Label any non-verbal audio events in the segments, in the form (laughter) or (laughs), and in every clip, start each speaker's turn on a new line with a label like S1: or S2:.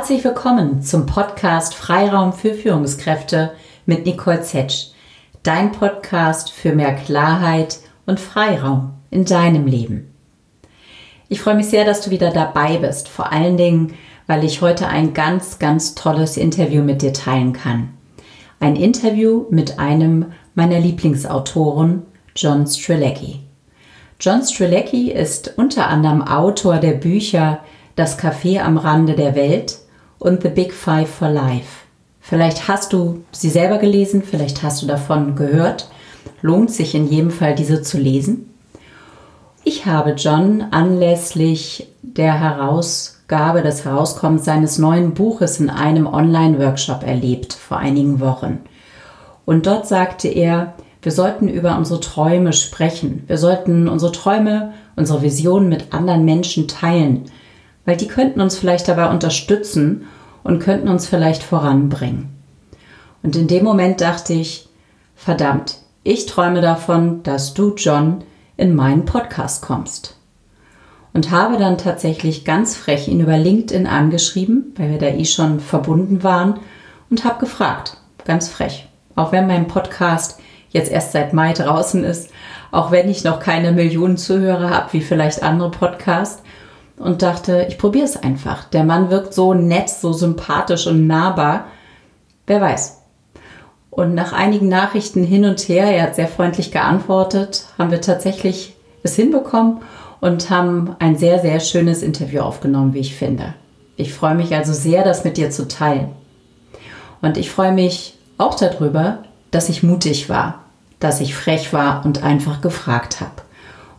S1: Herzlich willkommen zum Podcast Freiraum für Führungskräfte mit Nicole Zetsch. Dein Podcast für mehr Klarheit und Freiraum in deinem Leben. Ich freue mich sehr, dass du wieder dabei bist. Vor allen Dingen, weil ich heute ein ganz, ganz tolles Interview mit dir teilen kann. Ein Interview mit einem meiner Lieblingsautoren, John Strelecki. John Strelecki ist unter anderem Autor der Bücher Das Café am Rande der Welt und The Big Five for Life. Vielleicht hast du sie selber gelesen, vielleicht hast du davon gehört. Lohnt sich in jedem Fall, diese zu lesen. Ich habe John anlässlich der Herausgabe des Herauskommens seines neuen Buches in einem Online-Workshop erlebt vor einigen Wochen. Und dort sagte er, wir sollten über unsere Träume sprechen. Wir sollten unsere Träume, unsere Visionen mit anderen Menschen teilen, weil die könnten uns vielleicht dabei unterstützen und könnten uns vielleicht voranbringen. Und in dem Moment dachte ich, verdammt, ich träume davon, dass du, John, in meinen Podcast kommst. Und habe dann tatsächlich ganz frech ihn über LinkedIn angeschrieben, weil wir da eh schon verbunden waren, und habe gefragt, ganz frech, auch wenn mein Podcast jetzt erst seit Mai draußen ist, auch wenn ich noch keine Millionen Zuhörer habe, wie vielleicht andere Podcasts. Und dachte, ich probiere es einfach. Der Mann wirkt so nett, so sympathisch und nahbar. Wer weiß. Und nach einigen Nachrichten hin und her, er hat sehr freundlich geantwortet, haben wir tatsächlich es hinbekommen und haben ein sehr, sehr schönes Interview aufgenommen, wie ich finde. Ich freue mich also sehr, das mit dir zu teilen. Und ich freue mich auch darüber, dass ich mutig war, dass ich frech war und einfach gefragt habe.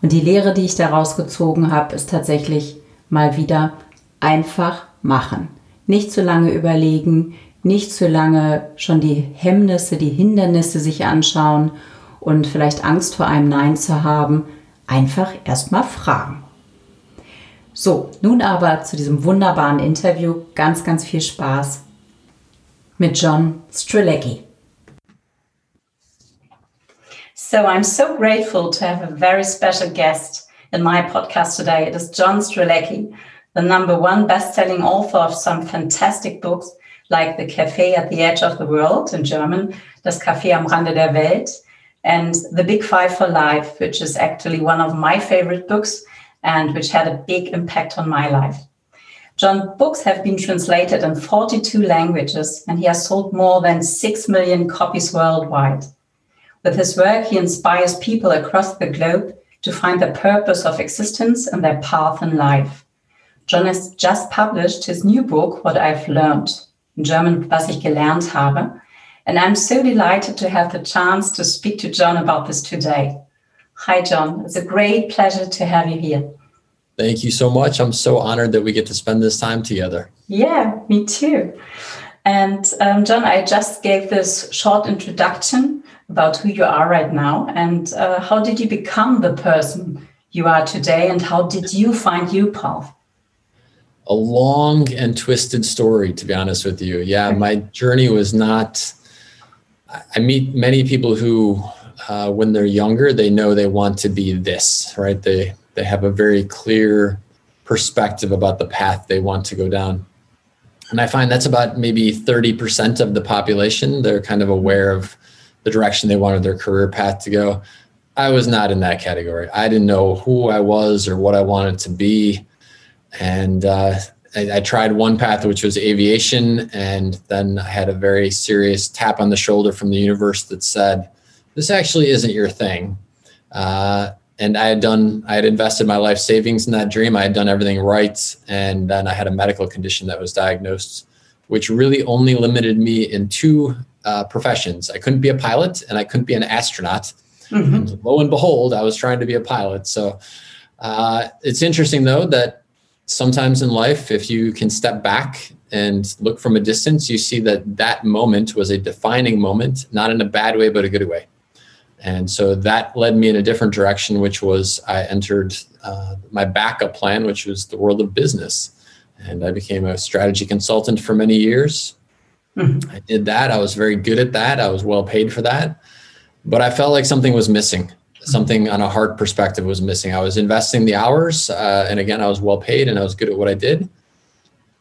S1: Und die Lehre, die ich daraus gezogen habe, ist tatsächlich mal wieder einfach machen. Nicht zu lange überlegen, nicht zu lange schon die Hemmnisse, die Hindernisse sich anschauen und vielleicht Angst vor einem Nein zu haben. Einfach erstmal fragen. So, nun aber zu diesem wunderbaren Interview. Ganz, ganz viel Spaß mit John Strelecki. So I'm so grateful to have a very special guest in my podcast today. It is John Strelecky, the number one best-selling author of some fantastic books like The Café at the Edge of the World in German, Das Café am Rande der Welt, and The Big Five for Life, which is actually one of my favorite books and which had a big impact on my life. John's books have been translated in 42 languages, and he has sold more than 6 million copies worldwide. With his work, he inspires people across the globe to find the purpose of existence and their path in life. John has just published his new book, What I've Learned, in German, Was ich gelernt habe. And I'm so delighted to have the chance to speak to John about this today. Hi, John. It's a great pleasure to have you here.
S2: Thank you so much. I'm so honored that we get to spend this time together.
S1: Yeah, me too. And um, John, I just gave this short introduction about who you are right now and uh, how did you become the person you are today and how did you find you path
S2: a long and twisted story to be honest with you. Yeah my journey was not i meet many people who uh, when they're younger they know they want to be this right? They they have a very clear perspective about the path they want to go down. And i find that's about maybe 30% of the population. They're kind of aware of the direction they wanted their career path to go. I was not in that category. I didn't know who I was or what I wanted to be. And uh, I, I, tried one path, which was aviation. And then I had a very serious tap on the shoulder from the universe that said, This actually isn't your thing. Uh, and I had done, I had invested my life savings in that dream. I had done everything right. And then I had a medical condition that was diagnosed, which really only limited me in two uh, professions. I couldn't be a pilot and I couldn't be an astronaut. Mm-hmm. And lo and behold, I was trying to be a pilot. So uh, it's interesting, though, that sometimes in life, if you can step back and look from a distance, you see that that moment was a defining moment, not in a bad way, but a good way. And so that led me in a different direction, which was I entered uh, my backup plan, which was the world of business. And I became a strategy consultant for many years. Mm-hmm. I did that. I was very good at that. I was well paid for that. But I felt like something was missing. Something on a heart perspective was missing. I was investing the hours, uh, and again, I was well paid and I was good at what I did.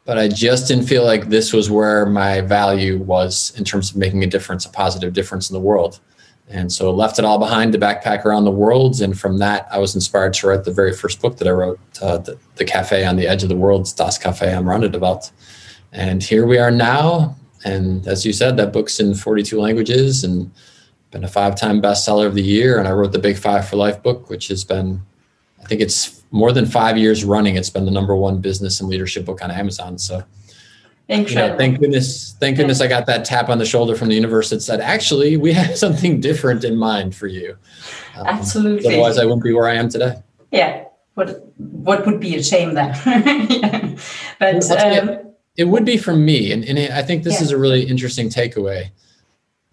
S2: but I just didn't feel like this was where my value was in terms of making a difference, a positive difference in the world. And so left it all behind to backpack around the world. And from that, I was inspired to write the very first book that I wrote, uh, the, the, Cafe on the Edge of the World, Das Café am Rande Welt. And here we are now. And as you said, that book's in 42 languages and been a five-time bestseller of the year. And I wrote the Big Five for Life book, which has been, I think it's more than five years running. It's been the number one business and leadership book on Amazon. So Incredible. You know, thank goodness, thank goodness I got that tap on the shoulder from the universe that said, actually, we (laughs) have something different in mind for you.
S1: Um, Absolutely.
S2: Otherwise, I wouldn't be where I am today.
S1: Yeah. What what would be a shame then? (laughs) yeah. But
S2: um, it would be for me, and, and I think this yeah. is a really interesting takeaway.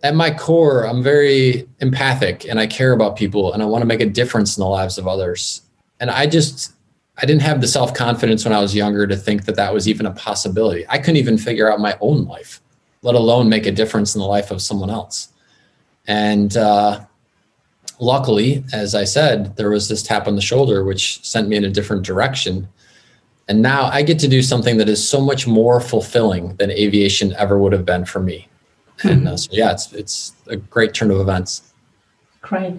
S2: At my core, I'm very empathic, and I care about people, and I want to make a difference in the lives of others. And I just I didn't have the self confidence when I was younger to think that that was even a possibility. I couldn't even figure out my own life, let alone make a difference in the life of someone else. And uh, luckily, as I said, there was this tap on the shoulder, which sent me in a different direction. And now I get to do something that is so much more fulfilling than aviation ever would have been for me. Mm-hmm. And uh, so, yeah, it's it's a great turn of events.
S1: Great.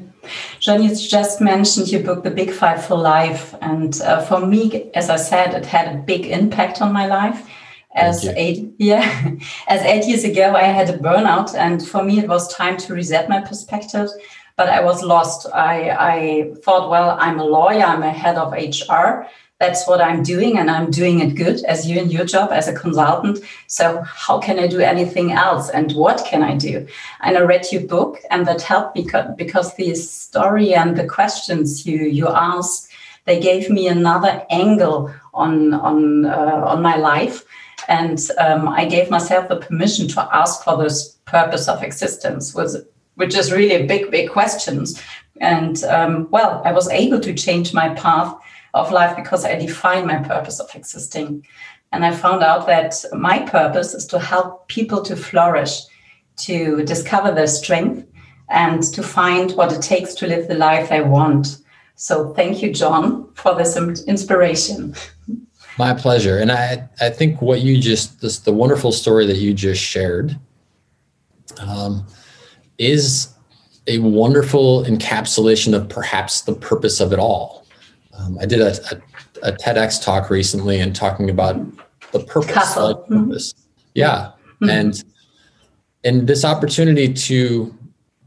S1: John, you just mentioned your book, The Big Five for Life. And uh, for me, as I said, it had a big impact on my life. As eight, (laughs) yeah, as eight years ago, I had a burnout, and for me, it was time to reset my perspective. But I was lost. I, I thought, well, I'm a lawyer, I'm a head of HR, that's what I'm doing and I'm doing it good as you in your job as a consultant. So how can I do anything else and what can I do? And I read your book and that helped me because the story and the questions you you asked, they gave me another angle on on uh, on my life. And um, I gave myself the permission to ask for this purpose of existence, was which is really a big, big questions. And um, well, I was able to change my path of life because I define my purpose of existing. And I found out that my purpose is to help people to flourish, to discover their strength, and to find what it takes to live the life they want. So thank you, John, for this inspiration.
S2: My pleasure. And I, I think what you just, this, the wonderful story that you just shared um, is a wonderful encapsulation of perhaps the purpose of it all um, I did a, a, a, TEDx talk recently and talking about the purpose, like mm-hmm. Yeah, mm-hmm. and and this opportunity to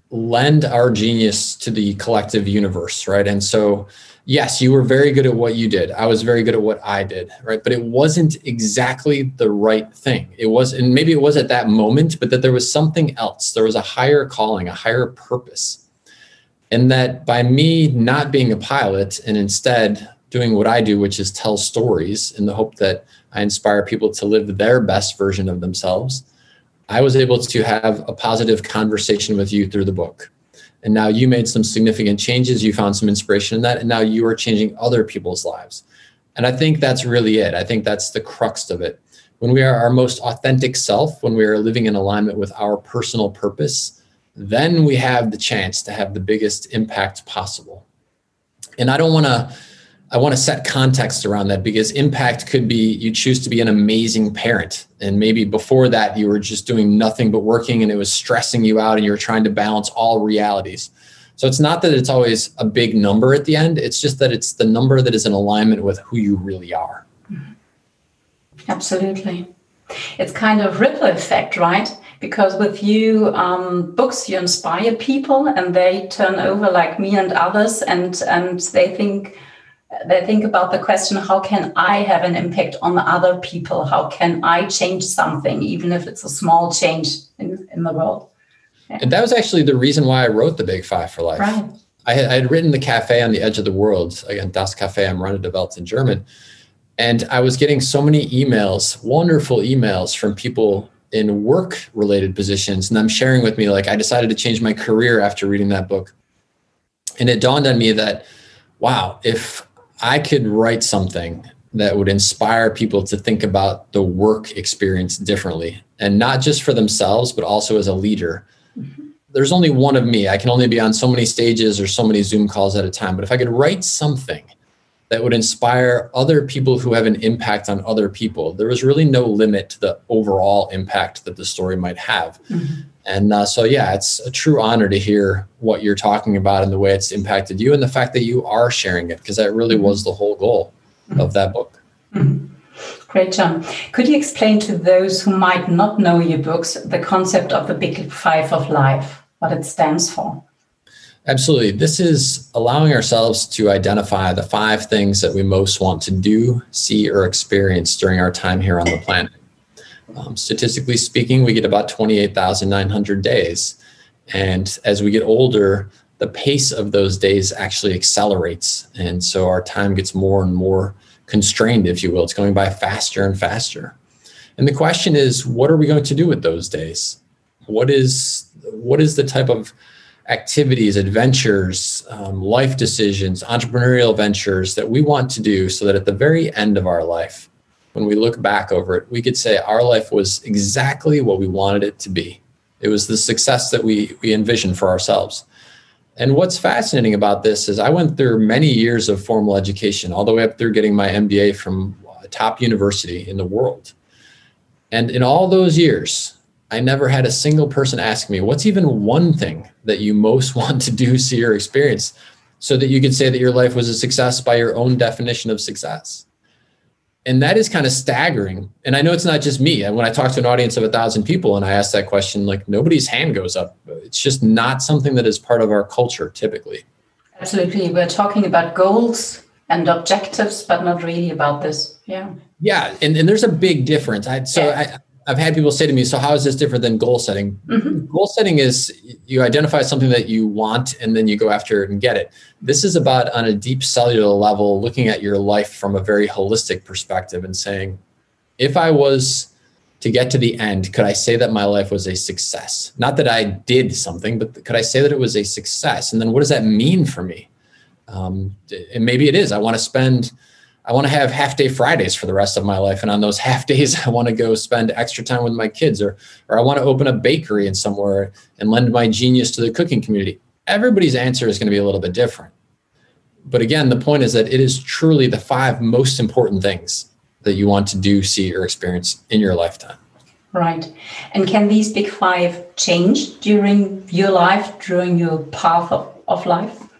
S2: lend our genius to the collective universe, right? And so, yes, you were very good at what you did. I was very good at what I did, right? But it wasn't exactly the right thing. It was, and maybe it was at that moment, but that there was something else. There was a higher calling, a higher purpose and that by me not being a pilot and instead doing what I do, which is tell stories in the hope that I inspire people to live their best version of themselves, I was able to have a positive conversation with you through the book. And now you made some significant changes. You found some inspiration in that. And now you are changing other people's lives. And I think that's really it. I think that's the crux of it. When we are our most authentic self, when we are living in alignment with our personal purpose, then we have the chance to have the biggest impact possible. And I don't want to I want to set context around that because impact could be you choose to be an amazing parent and maybe before that you were just doing nothing but working and it was stressing you out and you were trying to balance all realities. So it's not that it's always a big number at the end, it's just that it's the number that is in alignment with who you really are. Mm-hmm.
S1: Absolutely. It's kind of ripple effect, right? Because with you um, books you inspire people and they turn over like me and others and and they think they think about the question how can i have an impact on other people how can i change something even if it's a small change in, in the world
S2: yeah. and that was actually the reason why i wrote the big five for life right. I, had, I had written the cafe on the edge of the world again das Café am der Welt in german and i was getting so many emails wonderful emails from people in work related positions and i'm sharing with me like i decided to change my career after reading that book and it dawned on me that wow if i could write something that would inspire people to think about the work experience differently and not just for themselves but also as a leader mm-hmm. there's only one of me i can only be on so many stages or so many zoom calls at a time but if i could write something that would inspire other people who have an impact on other people. There was really no limit to the overall impact that the story might have. Mm-hmm. And uh, so, yeah, it's a true honor to hear what you're talking about and the way it's impacted you and the fact that you are sharing it, because that really mm-hmm. was the whole goal mm-hmm. of that book.
S1: Mm-hmm. Great, John. Could you explain to those who might not know your books the concept of the Big Five of Life, what it stands for?
S2: Absolutely. This is allowing ourselves to identify the five things that we most want to do, see, or experience during our time here on the planet. Um, statistically speaking, we get about 28,900 days. And as we get older, the pace of those days actually accelerates. And so our time gets more and more constrained, if you will. It's going by faster and faster. And the question is, what are we going to do with those days? What is what is the type of activities, adventures, um, life decisions, entrepreneurial ventures that we want to do so that at the very end of our life, when we look back over it, we could say our life was exactly what we wanted it to be. It was the success that we, we envisioned for ourselves. And what's fascinating about this is I went through many years of formal education, all the way up through getting my MBA from a top university in the world. And in all those years, I never had a single person ask me, what's even one thing that you most (laughs) want to do, see, or experience so that you could say that your life was a success by your own definition of success? And that is kind of staggering. And I know it's not just me. And when I talk to an audience of a thousand people and I ask that question, like nobody's hand goes up. It's just not something that is part of our culture typically.
S1: Absolutely. We're talking about goals and objectives, but not really about this. Yeah.
S2: Yeah. And, and there's a big difference. I, so yeah. I, I've had people say to me, so how is this different than goal setting? Mm-hmm. Goal setting is you identify something that you want and then you go after it and get it. This is about on a deep cellular level, looking at your life from a very holistic perspective and saying, if I was to get to the end, could I say that my life was a success? Not that I did something, but could I say that it was a success? And then what does that mean for me? Um, and maybe it is. I want to spend I want to have half day Fridays for the rest of my life. And on those (laughs) half days, I want to go spend extra time with my kids or, or I want to open a bakery in somewhere and lend my genius to the cooking community. Everybody's answer is going to be a little bit different. But again, the point is that it is truly the five most important things that you want to do, see, or experience in your lifetime.
S1: Right. And can these big five change during your life, during your path of, of life?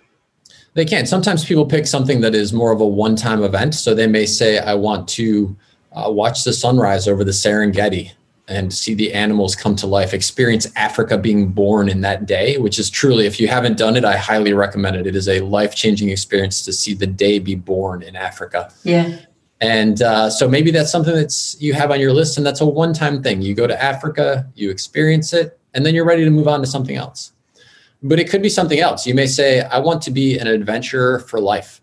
S2: They can. Sometimes people pick something that is more of a one time event. So they may say, I want to uh, watch the sunrise over the Serengeti and see the animals come to life, experience Africa being born in that day, which is truly, if you haven't done it, I highly recommend it. It is a life changing experience to see the day be born in Africa.
S1: Yeah.
S2: And uh, so maybe that's something that's you have on your list, and that's a one time thing. You go to Africa, you experience it, and then you're ready to move on to something else but it could be something else. You may say, I want to be an adventurer for life.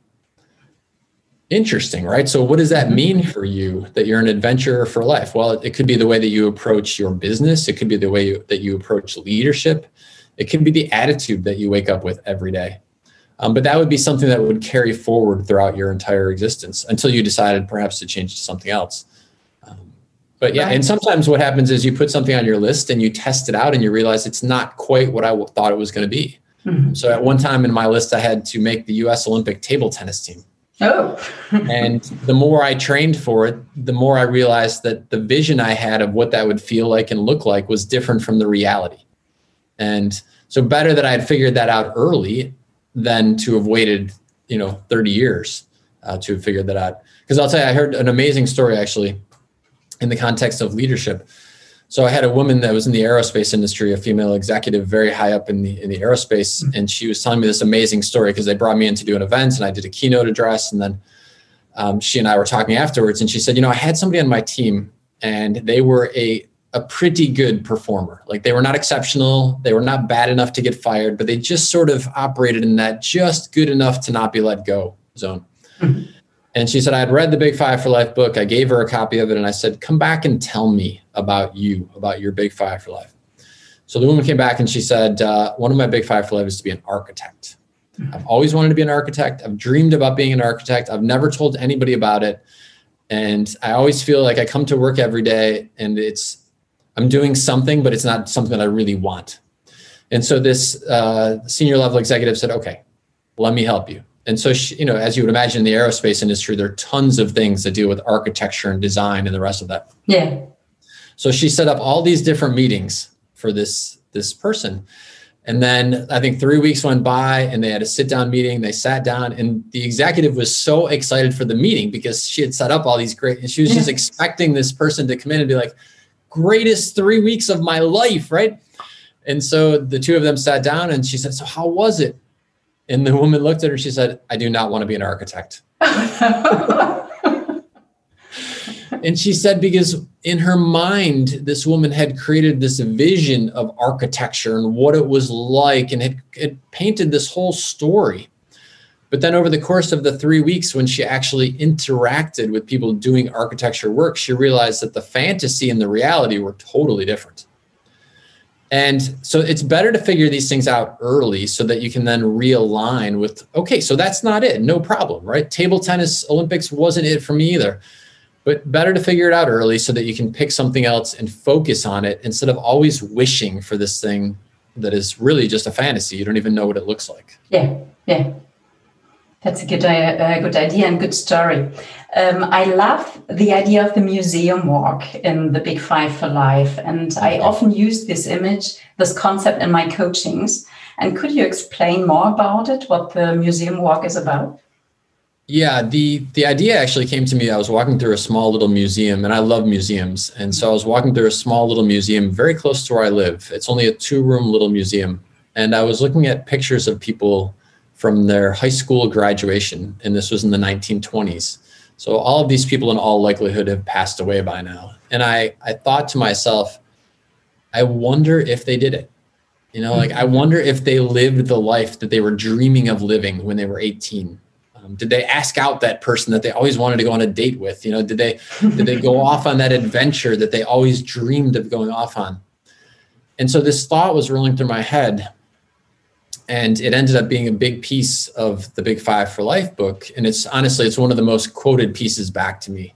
S2: Interesting, right? So, what does that mean for you that you're an adventurer for life? Well, it, could be the way that you approach your business, it could be the way you, that you approach leadership, it could be the attitude that you wake up with every day. Um, but that would be something that would carry forward throughout your entire existence until you decided perhaps to change to something else. But yeah, right. and sometimes what happens is you put something on your list and you test it out and you realize it's not quite what I w- thought it was going to be. Mm-hmm. So at one time in my list, I had to make the U.S. Olympic table tennis team.
S1: Oh. (laughs)
S2: and the more I trained for it, the more I realized that the vision I had of what that would feel like and look like was different from the reality. And so better that I had figured that out early than to have waited, you know, 30 years uh, to have figured that out. Because I'll tell you, I heard an amazing story actually in the context of leadership. So I had a woman that was in the aerospace industry, a female executive, very high up in the in the aerospace, mm-hmm. and she was telling me this amazing story because they brought me in to do an event, and I did a keynote address, and then um, she and I were talking afterwards, and she said, you know, I had somebody on my team, and they were a a pretty good performer. Like they were not exceptional, they were not bad enough to get fired, but they just sort of operated in that just good enough to not be let go zone. Mm-hmm. And she said, I had read the Big Five for Life book. I gave her a copy of it and I said, Come back and tell me about you, about your Big Five for Life. So the woman came back and she said, uh, One of my Big Five for Life is to be an architect. Mm-hmm. I've always wanted to be an architect. I've dreamed about being an architect. I've never told anybody about it. And I always feel like I come to work every day and it's, I'm doing something, but it's not something that I really want. And so this uh, senior level executive said, Okay, let me help you And so, she, you know, as you would imagine in the aerospace industry, there are tons of things that deal with architecture and design and the rest of that.
S1: Yeah.
S2: So she set up all these different meetings for this this person. And then I think three weeks went by and they had a sit down meeting. They sat down and the executive was so excited for the meeting because she had set up all these great, and she was just expecting this person to come in and be like, greatest three weeks of my life, right? And so the two of them sat down and she said, So how was it? And the woman looked at her, she said, I do not want to be an architect. (laughs) and she said because in her mind this woman had created this vision of architecture and what it was like and had, had painted this whole story but then over the course of the three weeks when she actually interacted with people doing architecture work she realized that the fantasy and the reality were totally different and so it's better to figure these things out early so that you can then realign with okay so that's not it no problem right table tennis olympics wasn't it for me either but better to figure it out early so that you can pick something else and focus on it instead of always wishing for this thing that is really just a fantasy. You don't even know what it looks like.
S1: Yeah, yeah. That's a good, uh, good idea and good story. Um, I love the idea of the museum walk in the Big Five for Life. And I often use this image, this concept in my coachings. And could you explain more about it, what the museum walk is about?
S2: Yeah, the the idea actually came to me. I was walking through a small little museum, and I love museums. And so I was walking through a small little museum very close to where I live. It's only a two room little museum, and I was looking at pictures of people from their high school graduation, and this was in the 1920s. So all of these people, in all likelihood, have passed away by now. And I I thought to myself, I wonder if they did it. You know, like I wonder if they lived the life that they were dreaming of living when they were 18 um, did they ask out that person that they always wanted to go on a date with? You know, did they did they go off on that adventure that they always dreamed of going off on? And so this thought was rolling through my head, and it ended up being a big piece of the Big Five for Life book. And it's honestly, it's one of the most quoted pieces back to me.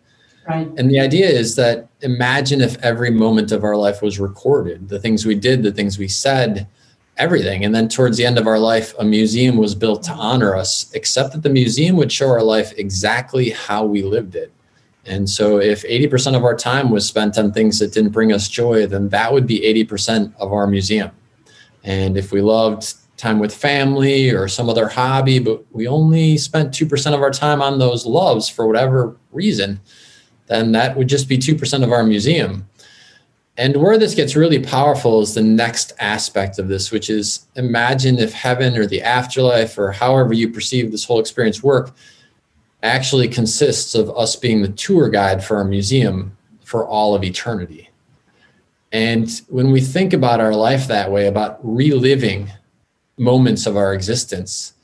S1: Right.
S2: And the idea is that imagine if every moment of our life was recorded, the things we did, the things we said, everything. And then towards the end of our life, a museum was built to honor us, except that the museum would show our life exactly how we lived it. And so if 80% of our time was spent on things that didn't bring us joy, then that would be 80% of our museum. And if we loved time with family or some other hobby, but we only spent 2% of our time on those loves for whatever reason, then that would just be 2% of our museum. And where this gets really powerful is the next aspect of this, which is imagine if heaven or the afterlife or however you perceive this whole experience work actually consists of us being the tour guide for our museum for all of eternity. And when we think about our life that way, about reliving moments of our existence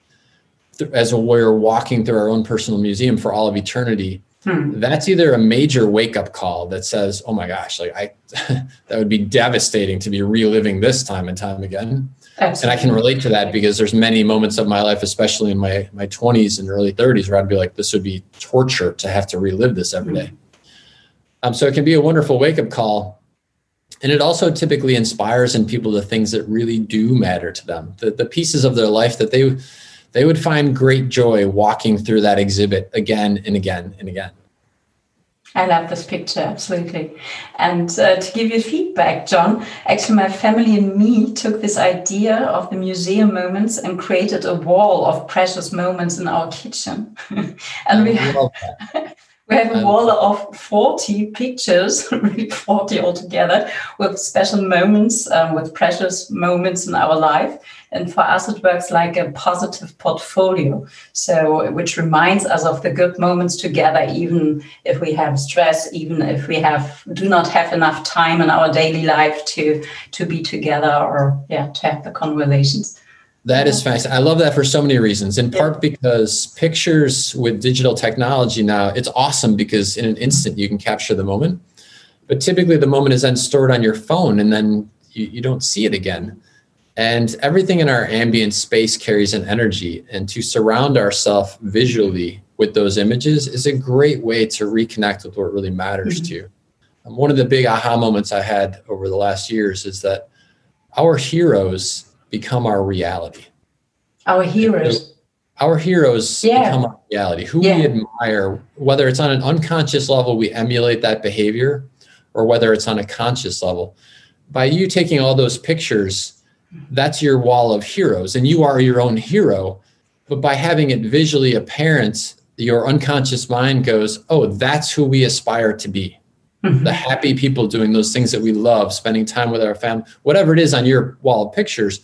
S2: as we're walking through our own personal museum for all of eternity, Hmm. That's either a major wake up call that says, "Oh my gosh, like I, (laughs) that would be devastating to be reliving this time and time again." Absolutely. And I can relate to that because there's many moments of my life, especially in my my 20s and early 30s, where I'd be like, "This would be torture to have to relive this every day." Hmm. Um, so it can be a wonderful wake up call, and it also typically inspires in people the things that really do matter to them, the the pieces of their life that they they would find great joy walking through that exhibit again and again and again.
S1: I love this picture, absolutely. And uh, to give you feedback, John, actually, my family and me took this idea of the museum moments and created a wall of precious moments in our kitchen. (laughs) and we have, (laughs) we have a wall of 40 pictures, (laughs) 40 altogether, with special moments, um, with precious moments in our life. And for us, it works like a positive portfolio. So, which reminds us of the good moments together, even if we have stress, even if we have do not have enough time in our daily life to to be together or yeah to have the conversations.
S2: That is fascinating. I love that for so many reasons. In part because pictures with digital technology now, it's awesome because in an instant you can capture the moment. But typically the moment is then stored on your phone and then you, you don't see it again. And everything in our ambient space carries an energy. And to surround ourselves visually with those images is a great way to reconnect with what really matters mm-hmm. to you. Um, one of the big aha moments I had over the last years is that our heroes become our reality.
S1: Our heroes.
S2: our heroes
S1: Yeah.
S2: become our reality. Who
S1: Yeah.
S2: we admire, whether it's on an unconscious level, we emulate that behavior, or whether it's on a conscious level. By you taking all those pictures, that's your wall of heroes, and you are your own hero. But by having it visually apparent, your unconscious mind goes, Oh, that's who we aspire to be.
S1: Mhm.
S2: The happy people doing those things that we love, spending time with our family, whatever it is on your wall of pictures.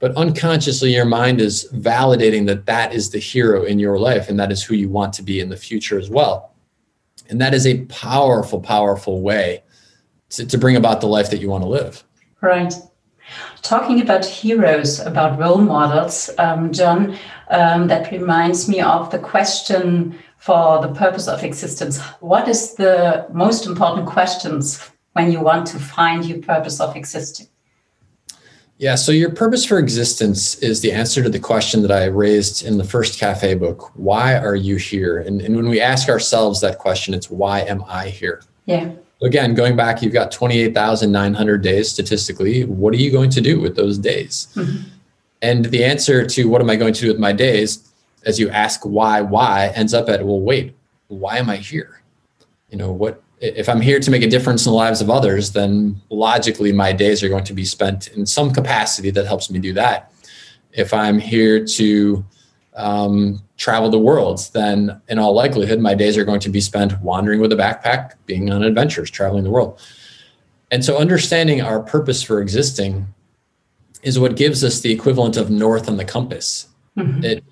S2: But unconsciously, your mind is validating that that is the hero in your life and that is who you want to be in the future as well. And that is a powerful, powerful way to, to bring about the life that you want to live.
S1: Right. Talking about heroes, about role models, um, John, um, that reminds me of the question for the purpose of existence. What is the most important questions when you want to find your purpose of existing?
S2: Yeah, so your purpose for existence is the answer to the question that I raised in the first cafe book why are you here? And, and when we ask ourselves that question, it's why am I here?
S1: Yeah.
S2: Again, going back, you've got 28,900 days statistically. What are you going to do with those days?
S1: Mhm.
S2: And the answer to what am I going to do with my days, as you ask why, why, ends up at, well, wait, why am I here? You know, what if I'm here to make a difference in the lives of others, then logically my days are going to be spent in some capacity that helps me do that. If I'm here to um, travel the world, then in all likelihood, my days are going to be spent wandering with a backpack, being on adventures, traveling the world. And so, understanding our purpose for existing is what gives us the equivalent of north on the compass.
S1: Mhm.
S2: It,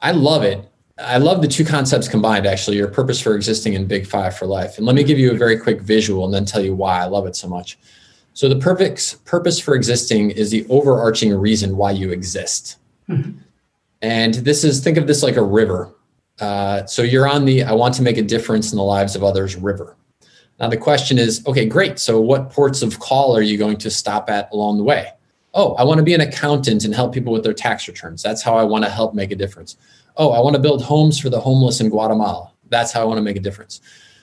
S2: I love it. I love the two concepts combined, actually, your purpose for existing and Big Five for life. And let me give you a very quick visual and then tell you why I love it so much. So, the perfect purpose for existing is the overarching reason why you exist.
S1: Mhm.
S2: And this is, think of this like a river. Uh, so, you're on the I want to make a difference in the lives of others river. Now, the question is okay, great. So, what ports of call are you going to stop at along the way? Oh, I want to be an accountant and help people with their tax returns. That's how I want to help make a difference. Oh, I want to build homes for the homeless in Guatemala. That's how I want to make a difference.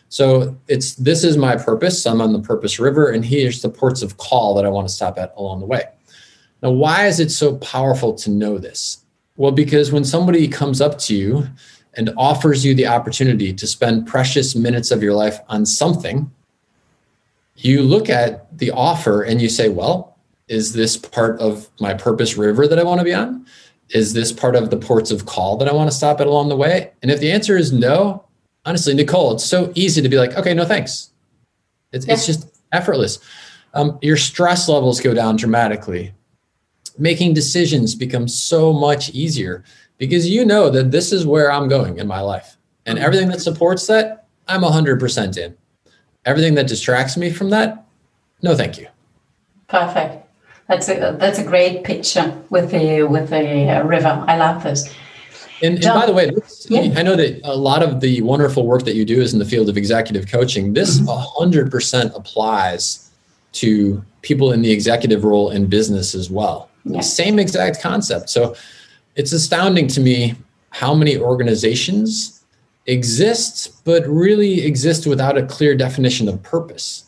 S2: So it's this is my purpose. I'm on the purpose river, and here's the ports of call that I want to stop at along the way. Now, why is it so powerful to know this? Well, because when somebody comes up to you and offers you the opportunity to spend precious minutes of your life on something, you look at the offer and you say, well, is this part of my purpose river that I want to be on? Is this part of the ports of call that I want to stop at along the way? And if the answer is no, honestly, Nicole, it's so easy to be like, okay, no thanks. It's, it's just effortless. Um, your stress levels go down dramatically. Making decisions becomes so much easier because you know that this is where I'm going in my life. And everything that supports that, I'm 100% in. Everything that distracts me from that, no thank you.
S1: Perfect. That's a that's a great picture with the with the uh, river. I love this.
S2: And, and by the way,
S1: Yeah.
S2: I know that a lot of the wonderful work that you do is in the field of executive coaching. This
S1: Mhm.
S2: 100% applies to people in the executive role in business as well.
S1: Yeah.
S2: Same exact concept. So it's astounding to me how many organizations exist, but really exist without a clear definition of purpose.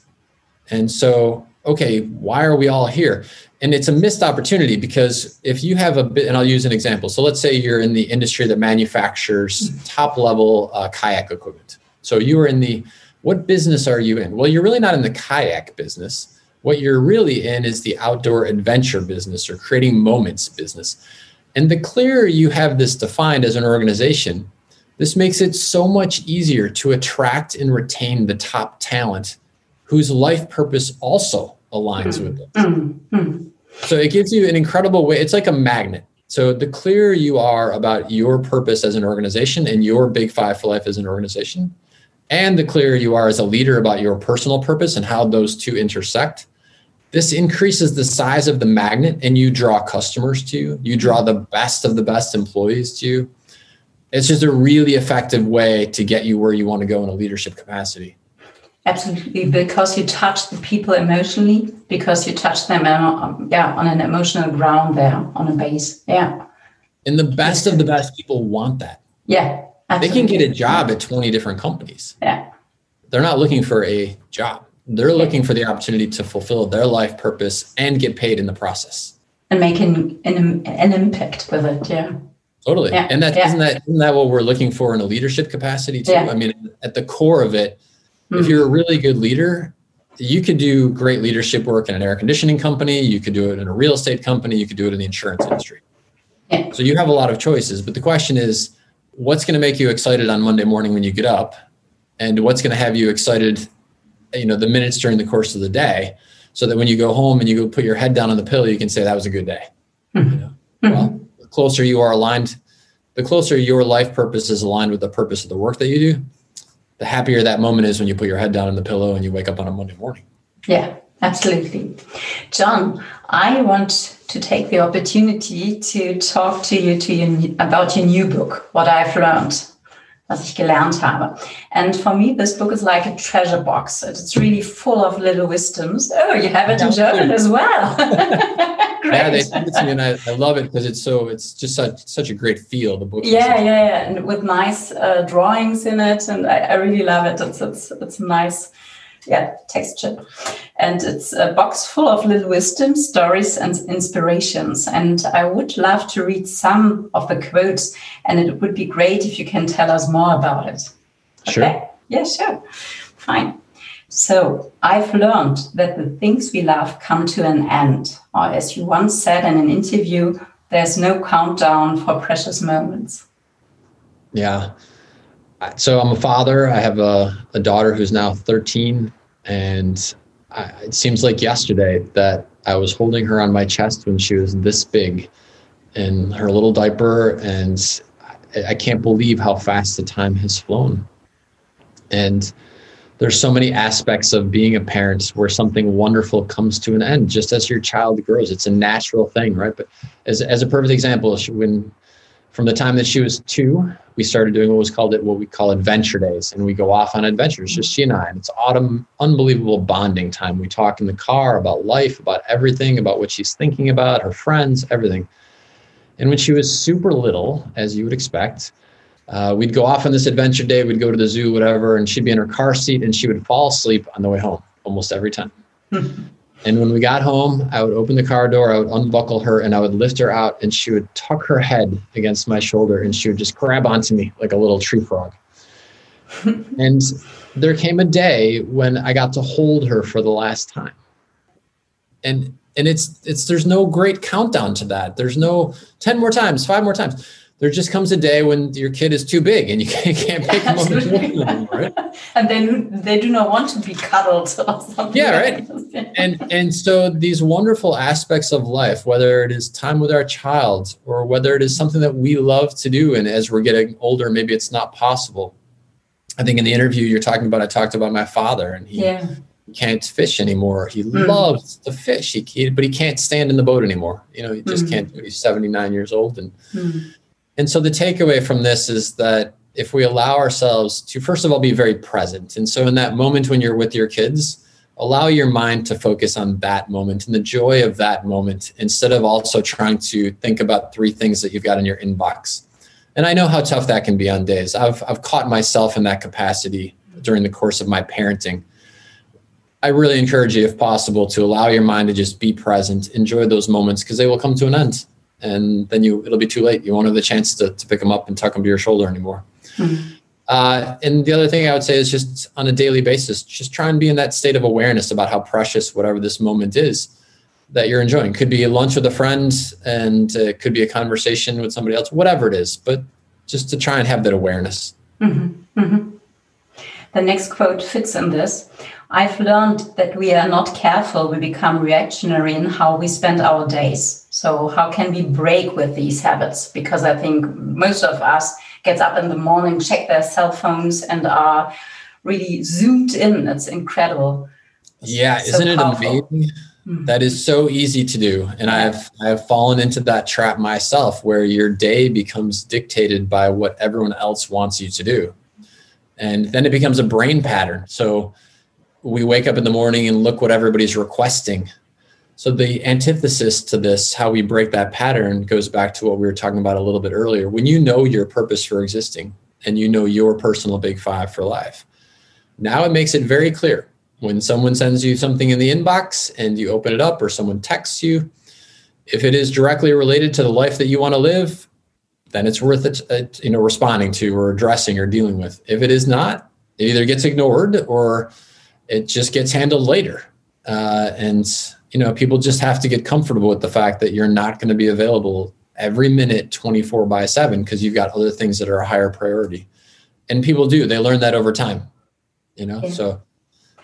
S2: And so, okay, why are we all here? And it's a missed opportunity because if you have a bit, and I'll use an example. So let's say you're in the industry that manufactures top level uh, kayak equipment. So you are in the, what business are you in? Well, you're really not in the kayak business. What you're really in is the outdoor adventure business or creating moments business. And the clearer you have this defined as an organization, this makes it so much easier to attract and retain the top talent whose life purpose also aligns with it.
S1: Mm, mm.
S2: So it gives you an incredible way. It's like a magnet. So the clearer you are about your purpose as an organization and your big five for life as an organization, and the clearer you are as a leader about your personal purpose and how those two intersect, this increases the size of the magnet and you draw customers to you. You draw the best of the best employees to you. It's just a really effective way to get you where you want to go in a leadership capacity.
S1: Absolutely, because you touch the people emotionally, because you touch them, um, yeah, on an emotional ground there, on a base. Yeah,
S2: And the best of the best people want that.
S1: yeah.
S2: They can get a job at 20 different companies.
S1: Yeah,
S2: they're not looking for a job. They're looking for the opportunity to fulfill their life purpose and get paid in the process.
S1: and making an, an impact with it. Yeah.
S2: Totally.
S1: Yeah,
S2: And that
S1: yeah.
S2: not that isn't that what we're looking for in a leadership capacity too?
S1: Yeah.
S2: I mean, at the core of it, if
S1: Mm.
S2: you're a really good leader, you could do great leadership work in an air conditioning company, you could do it in a real estate company, you could do it in the insurance industry.
S1: Yeah.
S2: So you have a lot of choices, but the question is what's going to make you excited on Monday morning when you get up and what's going to have you excited you know the minutes during the course of the day so that when you go home and you go put your head down on the pillow you can say that was a good day. You know? Well, the closer you are aligned, the closer your life purpose is aligned with the purpose of the work that you do, the happier that moment is when you put your head down on the pillow and you wake up on a Monday morning.
S1: Yeah, absolutely. John, I want to take the opportunity to talk to you to your, about your new book, What I've Learned, was ich gelernt habe. And for me, this book is like a treasure box. It's really full of little wisdoms. Oh, you have it in German as well. (laughs) Great.
S2: Yeah, they send it to me and I, I love it because it's so it's just such such a great feel. The book.
S1: yeah, yeah, yeah, and with nice uh, drawings in it, and I, I really love it. It's it's it's nice, yeah, texture, and it's a box full of little wisdom, stories, and inspirations. And I would love to read some of the quotes, and it would be great if you can tell us more about it.
S2: Sure.
S1: Okay? Yeah, sure. Fine. So I've learned that the things we love come to an end, or as you once said in an interview, there's no countdown for precious moments.
S2: Yeah. So I'm a father. I have a, a daughter who's now 13. And I, it seems like yesterday that I was holding her on my chest when she was this big in her little diaper. And I, I can't believe how fast the time has flown. And there's so many aspects of being a parent where something wonderful comes to an end just as your child grows. It's a natural thing, right? But as, as a perfect example, when from the time that she was two, we started doing what was called it what we call adventure days, and we go off on adventures, just she and I. And it's autumn, unbelievable bonding time. We talk in the car about life, about everything, about what she's thinking about, her friends, everything. And when she was super little, as you would expect, uh, we'd go off on this adventure day. We'd go to the zoo, whatever, and she'd be in her car seat, and she would fall asleep on the way home almost every time. (laughs) And when we got home, I would open the car door, I would unbuckle her, and I would lift her out, and she would tuck her head against my shoulder, and she would just grab onto me like a little tree frog. (laughs) and there came a day when I got to hold her for the last time. And and it's it's there's no great countdown to that. There's no 10 more times, five more times. There just comes a day when your kid is too big and you (laughs) can't, can't pick them up and anymore, right? (laughs)
S1: and they they do not want to be cuddled or something.
S2: Yeah, right. and and so these wonderful aspects of life whether it is time with our child or whether it is something that we love to do and as we're getting older maybe it's not possible i think in the interview you're talking about i talked about my father and he
S1: yeah.
S2: can't fish anymore he loves to fish he, he- but he can't stand in the boat anymore you know he just
S1: Mhm.
S2: can't do it he's 79 years old and
S1: Mm.
S2: And so the takeaway from this is that if we allow ourselves to, first of all, be very present. And so in that moment when you're with your kids, allow your mind to focus on that moment and the joy of that moment instead of also trying to think about three things that you've got in your inbox. And I know how tough that can be on days. I've, I've caught myself in that capacity during the course of my parenting. I really encourage you, if possible, to allow your mind to just be present, enjoy those moments because they will come to an end and then you it'll be too late. You won't have the chance to, to pick them up and tuck them to your shoulder anymore.
S1: Mhm.
S2: Uh, and the other thing I would say is just on a daily basis, just try and be in that state of awareness about how precious whatever this moment is that you're enjoying. Could be a lunch with a friend, and uh, it could be a conversation with somebody else, whatever it is. But just to try and have that awareness.
S1: Mhm, mhm. The next quote fits in this. I've learned that we are not careful, we become reactionary in how we spend our days. So how can we break with these habits? Because I think most of us get up in the morning, check their cell phones, and are really zoomed in. It's incredible.
S2: Yeah,
S1: So
S2: isn't it amazing?
S1: Mhm.
S2: That is so easy to do. And I've I've fallen into that trap myself where your day becomes dictated by what everyone else wants you to do. And then it becomes a brain pattern. So we wake up in the morning and look what everybody's requesting. So the antithesis to this, how we break that pattern, goes back to what we were talking about a little bit earlier. When you know your purpose for existing and you know your personal big five for life, now it makes it very clear when someone sends you something in the inbox and you open it up or someone texts you if it is directly related to the life that you want to live then it's worth it, uh, you know, responding to or addressing or dealing with. If it is not, it either gets ignored or it just gets handled later. Uh, and you know, people just have to get comfortable with the fact that you're not going to be available every minute 24 by 7 because you've got other things that are a higher priority and people do they learn that over time you know yeah. so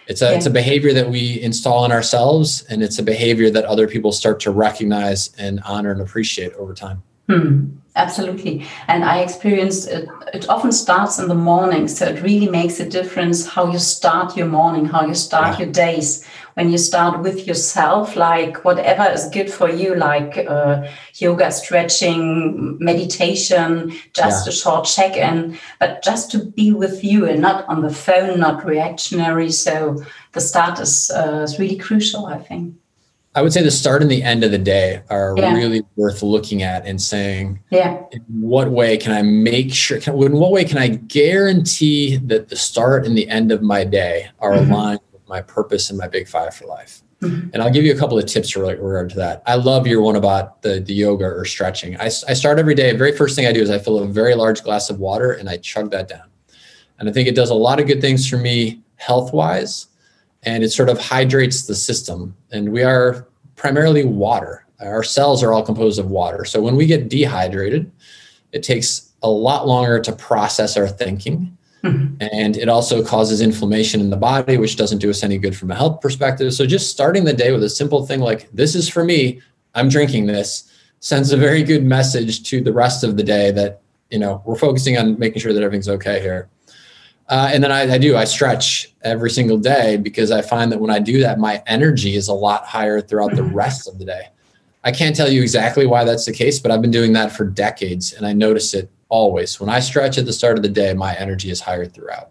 S2: it's a yeah. it's a behavior that we install in ourselves and it's a behavior that other people start to recognize and honor and appreciate over time
S1: hmm. Absolutely and i experienced it, it often starts in the morning so it really makes a difference how you start your morning how you start yeah. your days when you start with yourself, like whatever is good for you, like uh, yoga, stretching, meditation, just yeah. a short check in, but just to be with you and not on the phone, not reactionary. So the start is, uh, is really crucial, I think.
S2: I would say the start and the end of the day are yeah. really worth looking at and saying,
S1: yeah,
S2: in what way can I make sure, can, in what way can I guarantee that the start and the end of my day are mm-hmm. aligned with my purpose and my big five for life. Mm-hmm. And I'll give you a couple of tips regard to that. I love your one about the, the yoga or stretching. I, I start every day. The very first thing I do is I fill a very large glass of water and I chug that down. And I think it does a lot of good things for me health wise. And it sort of hydrates the system. And we are primarily water. Our cells are all composed of water. So when we get dehydrated, it takes a lot longer to process our thinking Mm-hmm. And it also causes inflammation in the body, which doesn't do us any good from a health perspective. So just starting the day with a simple thing like, this is for me, I'm drinking this, sends a very good message to the rest of the day that, you know, we're focusing on making sure that everything's okay here. Uh, and then I, I, do, I stretch every single day because I find that when I do that, my energy is a lot higher throughout the mm-hmm. rest of the day. I can't tell you exactly why that's the case, but I've been doing that for decades and I notice it always. When I stretch at the start of the day, my energy is higher throughout.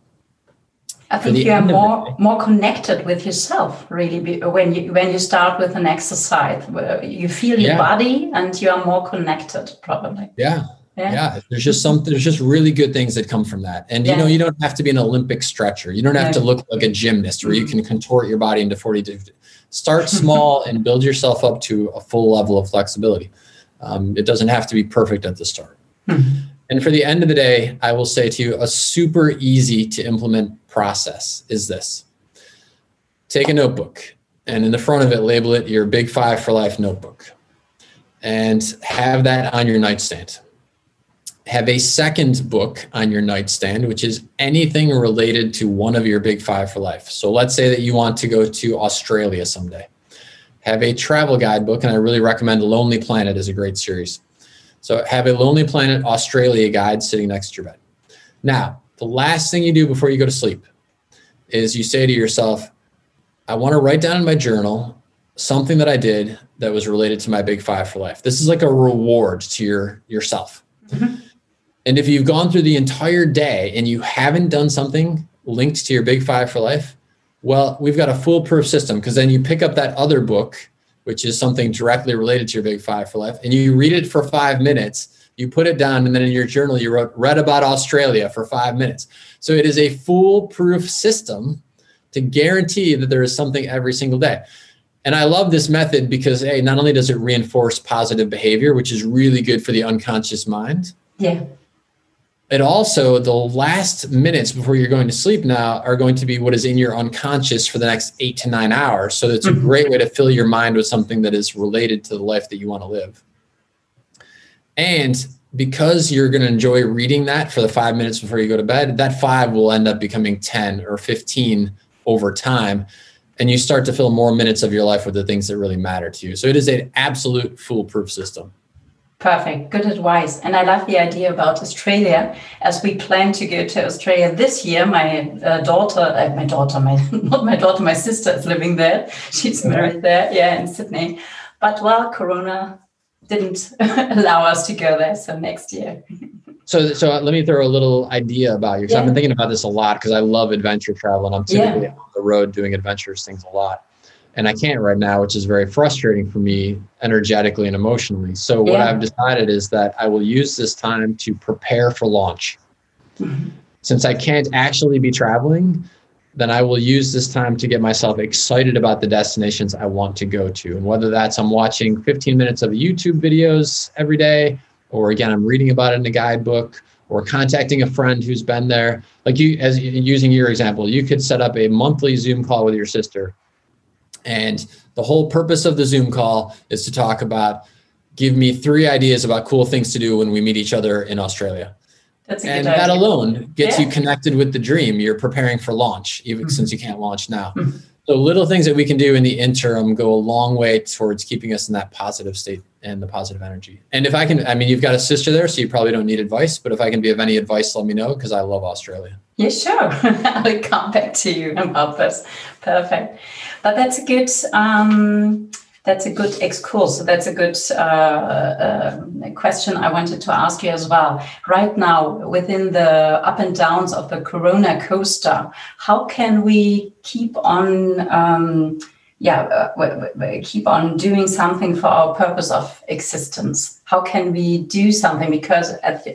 S1: I think you are more more connected with yourself really when you when you start with an exercise where you feel your yeah. body and you are more connected probably.
S2: Yeah. Yeah. yeah. there's just some there's just really good things that come from that and yeah. you know you don't have to be an olympic stretcher you don't have to look like a gymnast where mm-hmm. you can contort your body into 40 start small (laughs) and build yourself up to a full level of flexibility um, it doesn't have to be perfect at the start mm-hmm. And for the end of the day, I will say to you a super easy to implement process is this take a notebook and in the front of it, label it your Big Five for Life notebook and have that on your nightstand. Have a second book on your nightstand, which is anything related to one of your Big Five for Life. So let's say that you want to go to Australia someday. Have a travel guidebook, and I really recommend Lonely Planet is a great series so have a Lonely Planet Australia guide sitting next to your bed. Now, the last thing you do before you go to sleep is you say to yourself, I want to write down in my journal something that I did that was related to my big five for life. This is like a reward to your yourself. Mm-hmm. And if you've gone through the entire day and you haven't done something linked to your big five for life, well, we've got a foolproof system because then you pick up that other book which is something directly related to your big five for life, and you read it for five minutes, you put it down, and then in your journal, you wrote, read about Australia for five minutes. So it is a foolproof system to guarantee that there is something every single day. And I love this method because, A, not only does it reinforce positive behavior, which is really good for the unconscious mind.
S1: Yeah
S2: it also the last minutes before you're going to sleep now are going to be what is in your unconscious for the next eight to nine hours. So it's a mm-hmm. great way to fill your mind with something that is related to the life that you want to live. And because you're going to enjoy reading that for the five minutes before you go to bed that five will end up becoming 10 or 15 over time. And you start to fill more minutes of your life with the things that really matter to you. So it is an absolute foolproof system
S1: Perfect. Good advice. And I love the idea about Australia as we plan to go to Australia this year. My uh, daughter, uh, my daughter, my (laughs) not my daughter, my sister is living there. She's married there, yeah, in Sydney. But well, Corona didn't (laughs) allow us to go there. So next year.
S2: so, so let me throw a little idea about you because yeah. I've been thinking about this a lot because I love adventure travel and I'm typically yeah. on the road doing adventurous things a lot and I can't right now, which is very frustrating for me energetically and emotionally. So what I've decided is that I will use this time to prepare for launch. Mm-hmm. Since I can't actually be traveling, then I will use this time to get myself excited about the destinations I want to go to. And whether that's I'm watching 15 minutes of YouTube videos every day, or again, I'm reading about it in a guidebook, or contacting a friend who's been there. Like you, as using your example, you could set up a monthly Zoom call with your sister. And the whole purpose of the Zoom call is to talk about give me three ideas about cool things to do when we meet each other in Australia.
S1: That's
S2: and that alone gets yeah. you connected with the dream. You're preparing for launch, even mm-hmm. since you can't launch now. Mm-hmm. So little things that we can do in the interim go a long way towards keeping us in that positive state and the positive energy. And if I can, I mean, you've got a sister there, so you probably don't need advice. But if I can be of any advice, let me know because I love Australia.
S1: Yeah, sure. I'll come back to you about this. Perfect. But that's a good. Um, that's a good excuse. So that's a good uh, uh, question I wanted to ask you as well. Right now, within the up and downs of the Corona coaster, how can we keep on? Um, yeah, uh, keep on doing something for our purpose of existence. How can we do something? Because,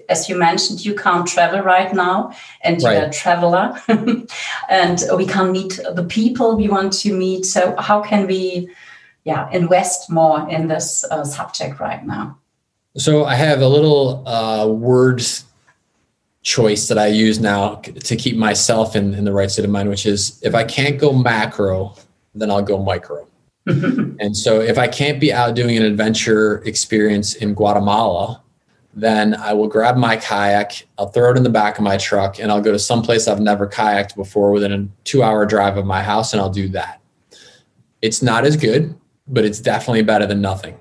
S1: as you mentioned, you can't travel right now, and right. you're a traveler, (laughs) and we can't meet the people we want to meet. So, how can we, yeah, invest more in this uh, subject right now?
S2: So, I have a little uh, word choice that I use now to keep myself in, in the right state of mind, which is if I can't go macro then I'll go micro. (laughs) and so if I can't be out doing an adventure experience in Guatemala, then I will grab my kayak, I'll throw it in the back of my truck, and I'll go to some place I've never kayaked before within a two hour drive of my house, and I'll do that. It's not as good, but it's definitely better than nothing.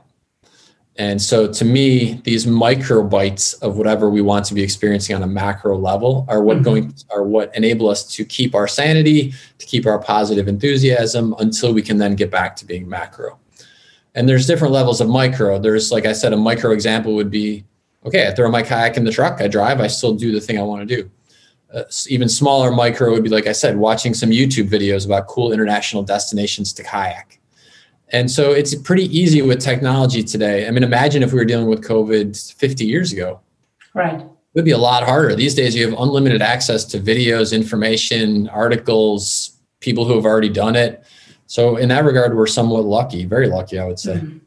S2: And so to me, these micro bites of whatever we want to be experiencing on a macro level are what mm-hmm. going are what enable us to keep our sanity, to keep our positive enthusiasm until we can then get back to being macro. And there's different levels of micro. There's like I said, a micro example would be okay, I throw my kayak in the truck, I drive, I still do the thing I want to do. Uh, even smaller micro would be like I said, watching some YouTube videos about cool international destinations to kayak and so it's pretty easy with technology today. I mean, imagine if we were dealing with COVID 50 years ago.
S1: Right. It
S2: would be a lot harder. These days, you have unlimited access to videos, information, articles, people who have already done it. So, in that regard, we're somewhat lucky, very lucky, I would say. Mm-hmm.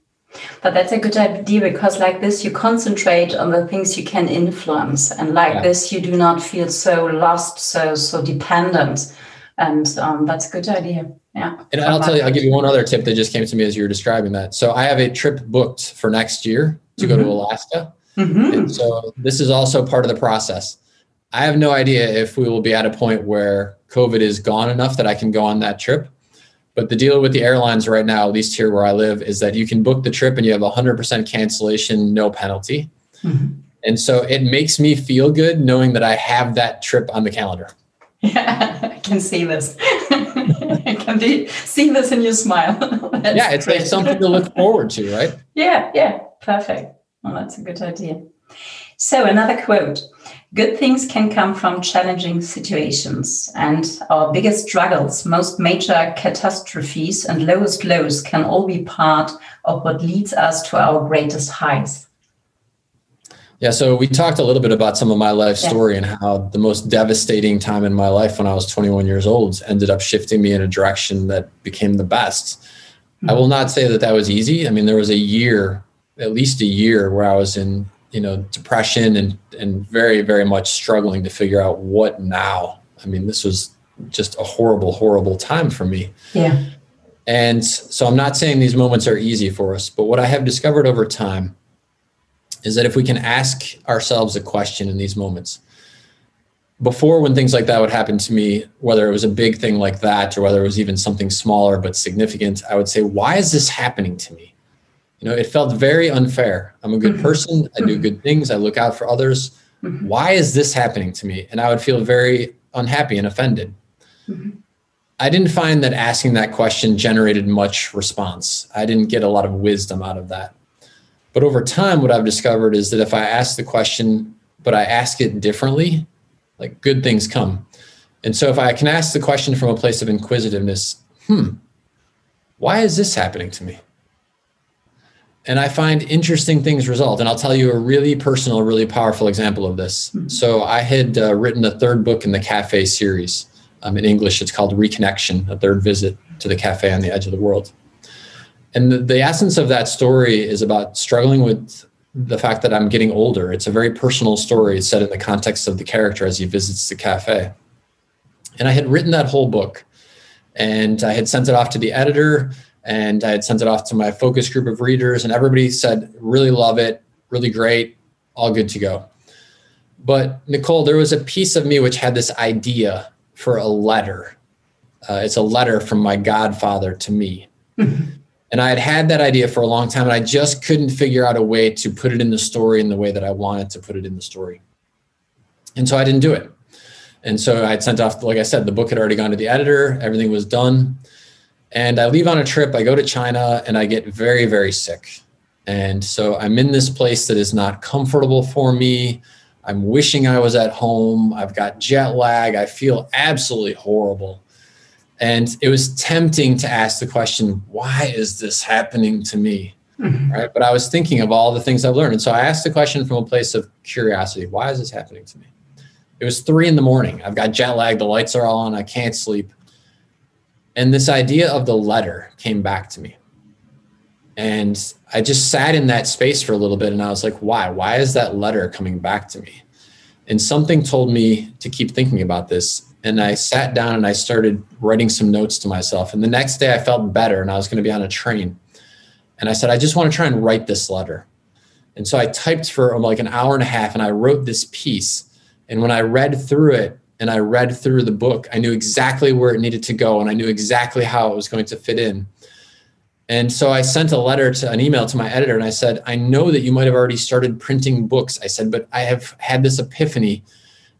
S1: But that's a good idea because, like this, you concentrate on the things you can influence, and like yeah. this, you do not feel so lost, so so dependent, and um, that's a good idea. Yeah.
S2: And I'll tell you, I'll give you one other tip that just came to me as you were describing that. So I have a trip booked for next year to mm-hmm. go to mm-hmm. Alaska. Mm-hmm. And so this is also part of the process. I have no idea if we will be at a point where COVID is gone enough that I can go on that trip. But the deal with the airlines right now, at least here where I live, is that you can book the trip and you have 100% cancellation, no penalty. Mm-hmm. And so it makes me feel good knowing that I have that trip on the calendar.
S1: Yeah, (laughs) I can see this. (laughs) I can be, see this in your smile. (laughs)
S2: yeah, it's like something to look forward to, right?
S1: Yeah, yeah, perfect. Well, that's a good idea. So, another quote Good things can come from challenging situations, and our biggest struggles, most major catastrophes, and lowest lows can all be part of what leads us to our greatest highs.
S2: Yeah, so we talked a little bit about some of my life story yeah. and how the most devastating time in my life when I was 21 years old ended up shifting me in a direction that became the best. Mm-hmm. I will not say that that was easy. I mean, there was a year, at least a year, where I was in, you know, depression and and very very much struggling to figure out what now. I mean, this was just a horrible horrible time for me.
S1: Yeah.
S2: And so I'm not saying these moments are easy for us, but what I have discovered over time is that if we can ask ourselves a question in these moments, before when things like that would happen to me, whether it was a big thing like that or whether it was even something smaller but significant, I would say, why is this happening to me? You know, it felt very unfair. I'm a good mm-hmm. person. I do good things. I look out for others. Mm-hmm. Why is this happening to me? And I would feel very unhappy and offended. Mm-hmm. I didn't find that asking that question generated much response. I didn't get a lot of wisdom out of that. But over time, what I've discovered is that if I ask the question, but I ask it differently, like good things come. And so if I can ask the question from a place of inquisitiveness, hmm, why is this happening to me? And I find interesting things result. And I'll tell you a really personal, really powerful example of this. Hmm. So I had uh, written a third book in the cafe series. Um, in English, it's called Reconnection, a third visit to the cafe on the edge of the world and the, the essence of that story is about struggling with the fact that I'm getting older. It's a very personal story. Set in the context of the character as he visits the cafe. And I had written that whole book and I had sent it off to the editor and I had sent it off to my focus group of readers, and everybody said, really love it, really great, all good to go. But Nicole, there was a piece of me which had this idea for a letter. Uh, it's a letter from my godfather to me. (laughs) and I had had that idea for a long time, and I just couldn't figure out a way to put it in the story in the way that I wanted to put it in the story. And so I didn't do it. And so I'd sent off, like I said, the book had already gone to the editor, everything was done. And I leave on a trip, I go to China, and I get very, very sick. And so I'm in this place that is not comfortable for me. I'm wishing I was at home. I've got jet lag. I feel absolutely horrible. And it was tempting to ask the question, why is this happening to me? Mm-hmm. Right. But I was thinking of all the things I've learned. And so I asked the question from a place of curiosity why is this happening to me? It was three in the morning. I've got jet lag. The lights are all on. I can't sleep. And this idea of the letter came back to me. And I just sat in that space for a little bit and I was like, why? Why is that letter coming back to me? And something told me to keep thinking about this. And I sat down and I started writing some notes to myself. And the next day I felt better and I was going to be on a train. And I said, I just want to try and write this letter. And so I typed for um, like an hour and a half and I wrote this piece. And when I read through it and I read through the book, I knew exactly where it needed to go and I knew exactly how it was going to fit in. And so I sent a letter to an email to my editor and I said, I know that you might have already started printing books. I said, but I have had this epiphany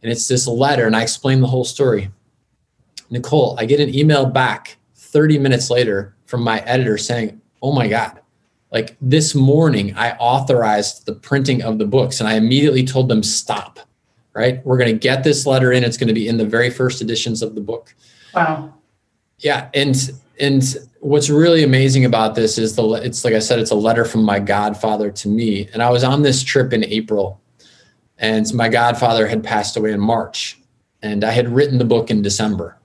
S2: and it's this letter. And I explain the whole story. Nicole, I get an email back 30 minutes later from my editor saying, Oh my God, like this morning I authorized the printing of the books and I immediately told them, Stop, right? We're going to get this letter in. It's going to be in the very first editions of the book.
S1: Wow.
S2: Yeah. And, and what's really amazing about this is the it's like I said, it's a letter from my godfather to me. And I was on this trip in April, and my godfather had passed away in March, and I had written the book in December,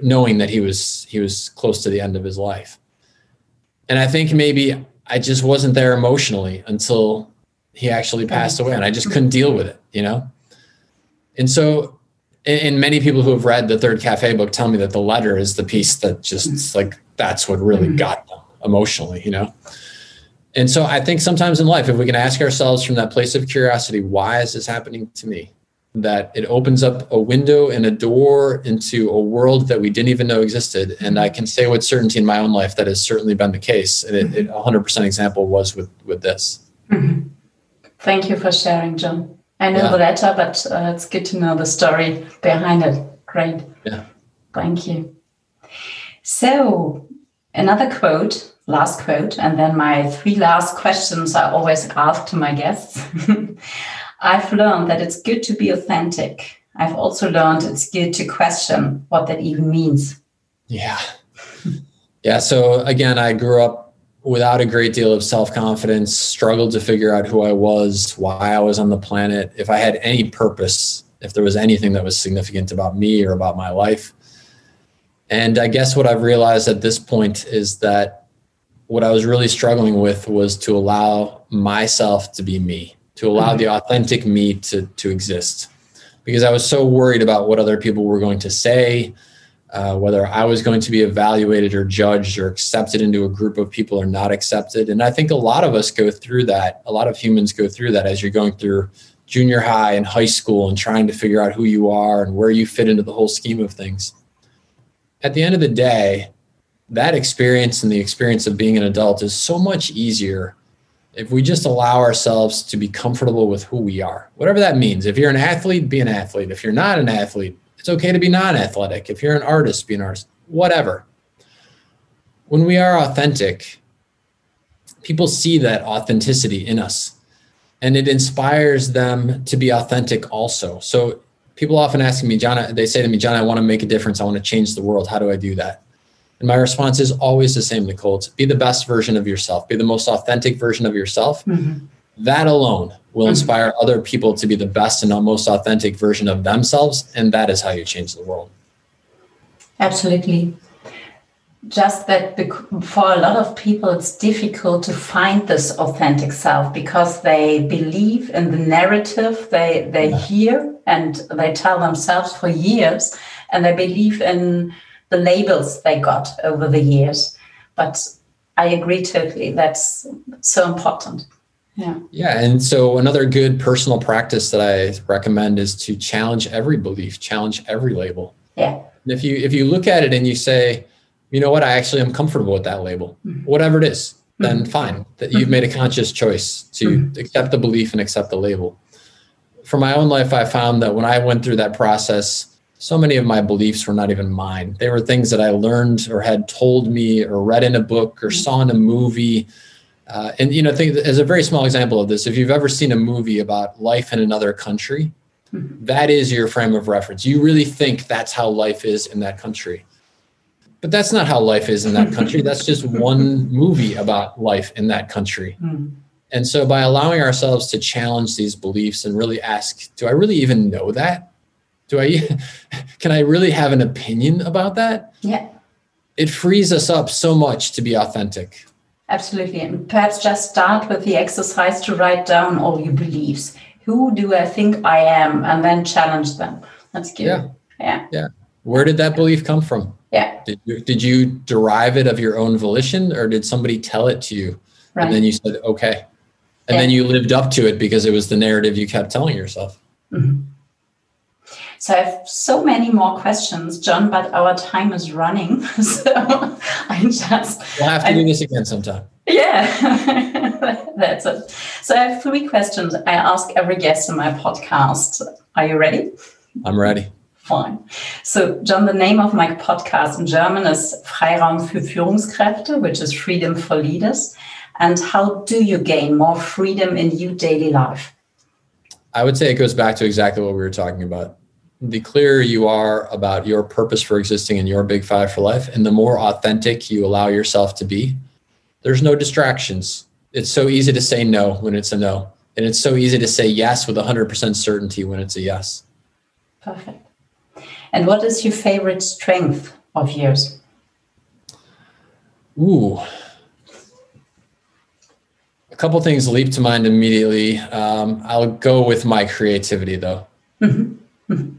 S2: knowing that he was he was close to the end of his life. And I think maybe I just wasn't there emotionally until he actually passed away, and I just couldn't deal with it, you know. And so and many people who have read the third cafe book tell me that the letter is the piece that just like that's what really mm-hmm. got them emotionally, you know? And so I think sometimes in life, if we can ask ourselves from that place of curiosity, why is this happening to me? That it opens up a window and a door into a world that we didn't even know existed. And I can say with certainty in my own life that has certainly been the case. And it, it 100% example was with, with this.
S1: Mm-hmm. Thank you for sharing, John. I know yeah. the letter, but uh, it's good to know the story behind it. Great.
S2: Yeah.
S1: Thank you. So, another quote, last quote, and then my three last questions I always ask to my guests. (laughs) I've learned that it's good to be authentic. I've also learned it's good to question what that even means.
S2: Yeah. Yeah. So, again, I grew up without a great deal of self confidence, struggled to figure out who I was, why I was on the planet, if I had any purpose, if there was anything that was significant about me or about my life. And I guess what I've realized at this point is that what I was really struggling with was to allow myself to be me, to allow the authentic me to, to exist. Because I was so worried about what other people were going to say, uh, whether I was going to be evaluated or judged or accepted into a group of people or not accepted. And I think a lot of us go through that. A lot of humans go through that as you're going through junior high and high school and trying to figure out who you are and where you fit into the whole scheme of things at the end of the day, that experience and the experience of being an adult is so much easier if we just allow ourselves to be comfortable with who we are, whatever that means. If you're an athlete, be an athlete. If you're not an athlete, it's okay to be non athletic. If you're an artist, be an artist, whatever. When we are authentic, people see that authenticity in us and it inspires them to be authentic also. So people often ask me, John, they say to me, John, I want to make a difference. I want to change the world. How do I do that? And my response is always the same, Nicole. It's be the best version of yourself, be the most authentic version of yourself. Mm-hmm. That alone will mm-hmm. inspire other people to be the best and most authentic version of themselves. And that is how you change the world.
S1: Absolutely. just that for a lot of people it's difficult to find this authentic self because they believe in the narrative they they hear and they tell themselves for years and they believe in the labels they got over the years but i agree totally that's so important yeah
S2: yeah and so another good personal practice that i recommend is to challenge every belief challenge every label
S1: yeah
S2: and if you if you look at it and you say you know what, I actually am comfortable with that label, mm-hmm. whatever it is, then mm-hmm. fine. That you've made a conscious choice to mm-hmm. accept the belief and accept the label. For my own life, I found that when I went through that process, so many of my beliefs were not even mine. They were things that I learned or had told me or read in a book or saw in a movie. Uh, and you know, think as a very small example of this, if you've ever seen a movie about life in another country, that is your frame of reference. You really think that's how life is in that country but that's not how life is in that country. that's just (laughs) one movie about life in that country. Mm. And so by allowing ourselves to challenge these beliefs and really ask, do I really even know that? Do I (laughs) can I really have an opinion about that?
S1: Yeah.
S2: It frees us up so much to be authentic.
S1: Absolutely. And perhaps just start with the exercise to write down all your beliefs. Who do I think I am? And then challenge them. That's good.
S2: Yeah.
S1: Yeah.
S2: Yeah. Where did that belief come from?
S1: Yeah.
S2: Did you, did you derive it of your own volition or did somebody tell it to you? Right. And then you said, okay. And yeah. then you lived up to it because it was the narrative you kept telling yourself. Mm-hmm.
S1: So I have so many more questions, John, but our time is running. (laughs) So I just.
S2: We'll have to I, do this again sometime.
S1: Yeah, (laughs) that's it. So I have three questions I ask every guest in my podcast. Are you ready?
S2: I'm ready.
S1: Fine. So, John, the name of my podcast in German is Freiraum für Führungskräfte, which is freedom for leaders. And how do you gain more freedom in your daily life?
S2: I would say it goes back to exactly what we were talking about. The clearer you are about your purpose for existing and your big five for life, and the more authentic you allow yourself to be, there's no distractions. It's so easy to say no when it's a no. And it's so easy to say yes with 100% certainty when it's a yes.
S1: Perfect. And what is your favorite strength of yours?
S2: Ooh. A couple things leap to mind immediately. Um, I'll go with my creativity though. Mm-hmm.
S1: Mm-hmm.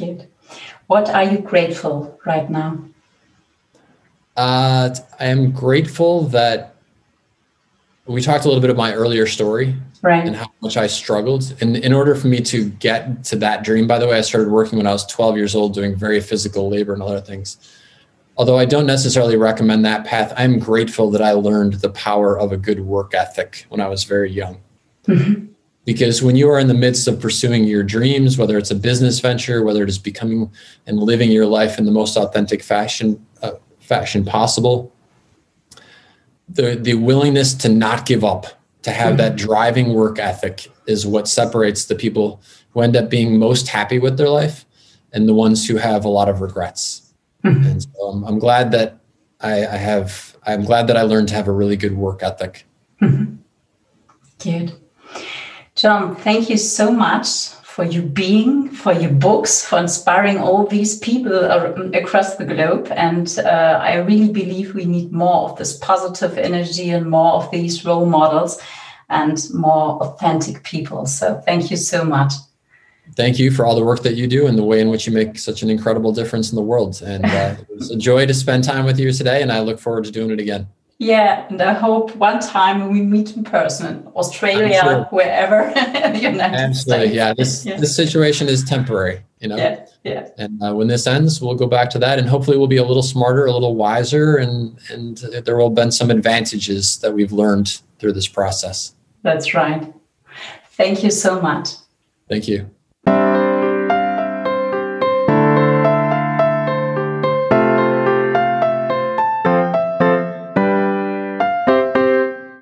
S1: Good. What are you grateful right now?
S2: Uh, I am grateful that we talked a little bit of my earlier story
S1: right.
S2: and how much I struggled. And in order for me to get to that dream, by the way, I started working when I was 12 years old, doing very physical labor and other things. Although I don't necessarily recommend that path, I'm grateful that I learned the power of a good work ethic when I was very young. Mm-hmm. Because when you are in the midst of pursuing your dreams, whether it's a business venture, whether it is becoming and living your life in the most authentic fashion, uh, fashion possible, the the willingness to not give up to have that mm-hmm. driving work ethic is what separates the people who end up being most happy with their life and the ones who have a lot of regrets. Mm-hmm. And so I'm, I'm, glad that I, I, have, I'm glad that I learned to have a really good work ethic.
S1: Mm-hmm. Good. John, thank you so much for you being, for your books, for inspiring all these people across the globe. And uh, I really believe we need more of this positive energy and more of these role models and more authentic people. So thank you so much.
S2: Thank you for all the work that you do and the way in which you make such an incredible difference in the world. And uh, it was a joy to spend time with you today, and I look forward to doing it again.
S1: Yeah, and I hope one time we meet in person, Australia, sure. wherever, (laughs) the United
S2: Absolutely. States. Yeah, this yeah. this situation is temporary, you know.
S1: Yeah, yeah.
S2: And uh, when this ends, we'll go back to that, and hopefully, we'll be a little smarter, a little wiser, and and there will have been some advantages that we've learned through this process.
S1: That's right. Thank you so much.
S2: Thank you.